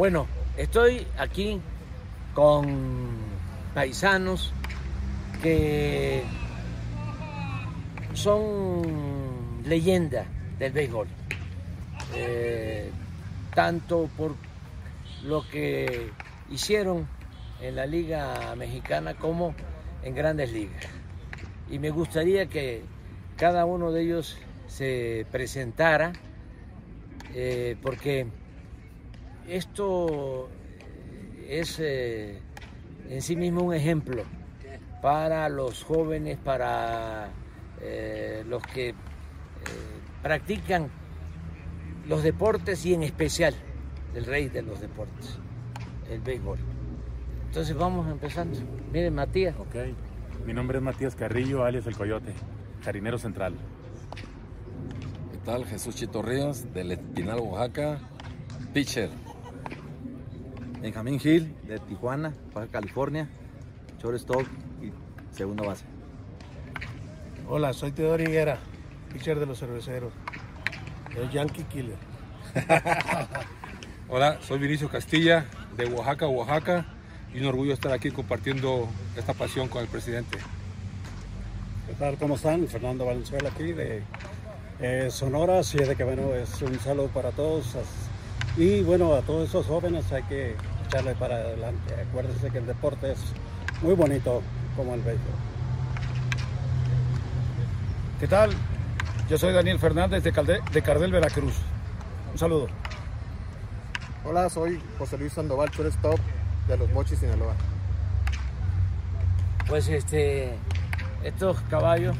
Bueno, estoy aquí con paisanos que son leyenda del béisbol, eh, tanto por lo que hicieron en la Liga Mexicana como en grandes ligas. Y me gustaría que cada uno de ellos se presentara, eh, porque esto es eh, en sí mismo un ejemplo para los jóvenes, para eh, los que practican los deportes y en especial el rey de los deportes, el béisbol. Entonces vamos empezando. Miren, Matías. Ok. Mi nombre es Matías Carrillo, alias El Coyote, jarinero central. ¿Qué tal? Jesús Chito Ríos, del Espinal, Oaxaca, pitcher. Benjamín Gil, de Tijuana, Baja California, shortstop y segunda base. Hola, soy Teodoro Higuera, pitcher de los cerveceros, el Yankee Killer. Hola, soy Vinicio Castilla, de Oaxaca, Oaxaca, y un orgullo estar aquí compartiendo esta pasión con el presidente. ¿Qué tal? ¿Cómo están? Fernando Valenzuela aquí de eh, Sonora, así es de que bueno, es un saludo para todos. Y bueno, a todos esos jóvenes hay que echarle para adelante. Acuérdense que el deporte es muy bonito como el béisbol. ¿Qué tal? Yo soy Daniel Fernández de, Calde de Cardel, Veracruz. Un saludo. Hola, soy José Luis Sandoval, shortstop de los Mochis, Sinaloa. Pues este, estos caballos,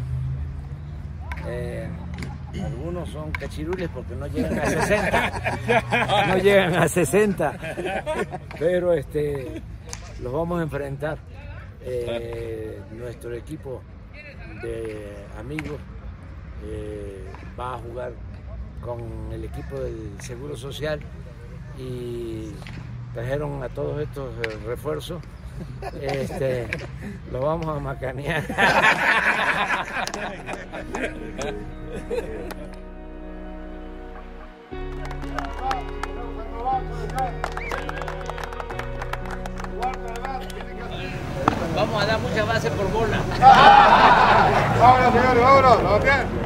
eh, algunos son cachirules porque no llegan a 60, no llegan a 60, pero este, los vamos a enfrentar. Eh, nuestro equipo de amigos eh, va a jugar con el equipo del Seguro Social y trajeron a todos estos eh, refuerzos. Este, lo vamos a macanear. Vamos a dar muchas bases por bola. vámonos, señores, vámonos, vamos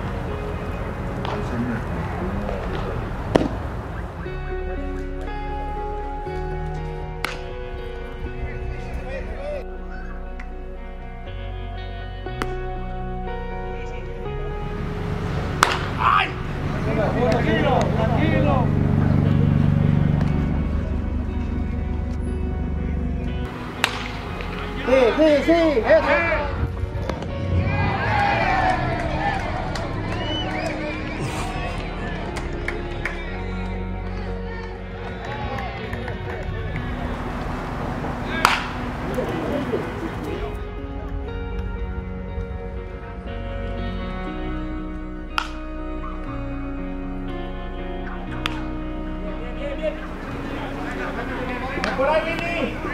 Sí, sí, eso. Por ahí, Vini.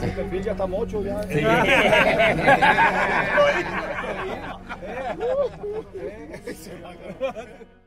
si te fijas, está mocho ya. Sí.